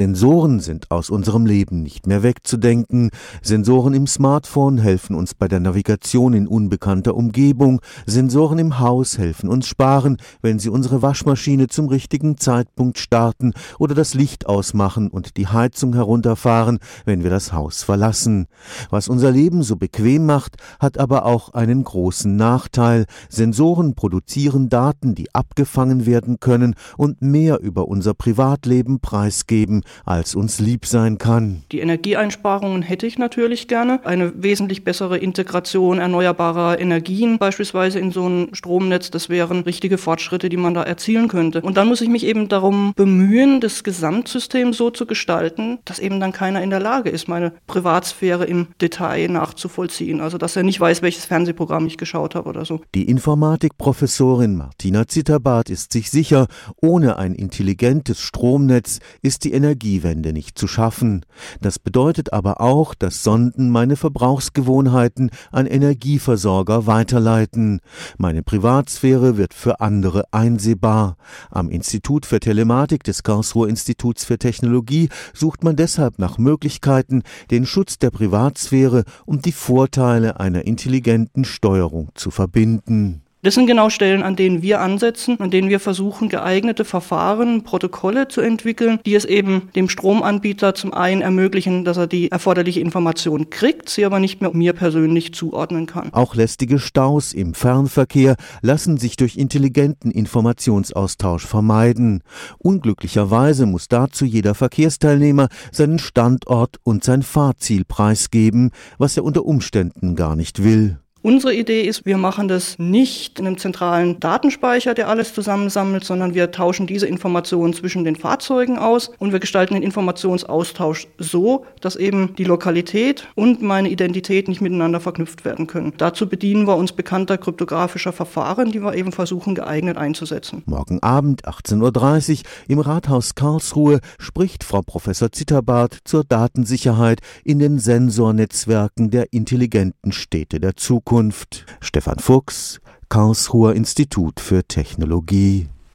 Sensoren sind aus unserem Leben nicht mehr wegzudenken. Sensoren im Smartphone helfen uns bei der Navigation in unbekannter Umgebung. Sensoren im Haus helfen uns sparen, wenn sie unsere Waschmaschine zum richtigen Zeitpunkt starten oder das Licht ausmachen und die Heizung herunterfahren, wenn wir das Haus verlassen. Was unser Leben so bequem macht, hat aber auch einen großen Nachteil. Sensoren produzieren Daten, die abgefangen werden können und mehr über unser Privatleben preisgeben, als uns lieb sein kann. Die Energieeinsparungen hätte ich natürlich gerne. Eine wesentlich bessere Integration erneuerbarer Energien, beispielsweise in so ein Stromnetz, das wären richtige Fortschritte, die man da erzielen könnte. Und dann muss ich mich eben darum bemühen, das Gesamtsystem so zu gestalten, dass eben dann keiner in der Lage ist, meine Privatsphäre im Detail nachzuvollziehen. Also dass er nicht weiß, welches Fernsehprogramm ich geschaut habe oder so. Die Informatikprofessorin Martina Zitterbart ist sich sicher, ohne ein intelligentes Stromnetz ist die Energie Energiewende nicht zu schaffen. Das bedeutet aber auch, dass Sonden meine Verbrauchsgewohnheiten an Energieversorger weiterleiten. Meine Privatsphäre wird für andere einsehbar. Am Institut für Telematik des Karlsruher Instituts für Technologie sucht man deshalb nach Möglichkeiten, den Schutz der Privatsphäre und die Vorteile einer intelligenten Steuerung zu verbinden. Das sind genau Stellen, an denen wir ansetzen, an denen wir versuchen, geeignete Verfahren, Protokolle zu entwickeln, die es eben dem Stromanbieter zum einen ermöglichen, dass er die erforderliche Information kriegt, sie aber nicht mehr mir persönlich zuordnen kann. Auch lästige Staus im Fernverkehr lassen sich durch intelligenten Informationsaustausch vermeiden. Unglücklicherweise muss dazu jeder Verkehrsteilnehmer seinen Standort und sein Fahrziel preisgeben, was er unter Umständen gar nicht will. Unsere Idee ist, wir machen das nicht in einem zentralen Datenspeicher, der alles zusammensammelt, sondern wir tauschen diese Informationen zwischen den Fahrzeugen aus und wir gestalten den Informationsaustausch so, dass eben die Lokalität und meine Identität nicht miteinander verknüpft werden können. Dazu bedienen wir uns bekannter kryptografischer Verfahren, die wir eben versuchen geeignet einzusetzen. Morgen Abend 18.30 Uhr im Rathaus Karlsruhe spricht Frau Professor Zitterbart zur Datensicherheit in den Sensornetzwerken der intelligenten Städte der Zukunft. Zukunft. Stefan Fuchs, Karlsruher Institut für Technologie.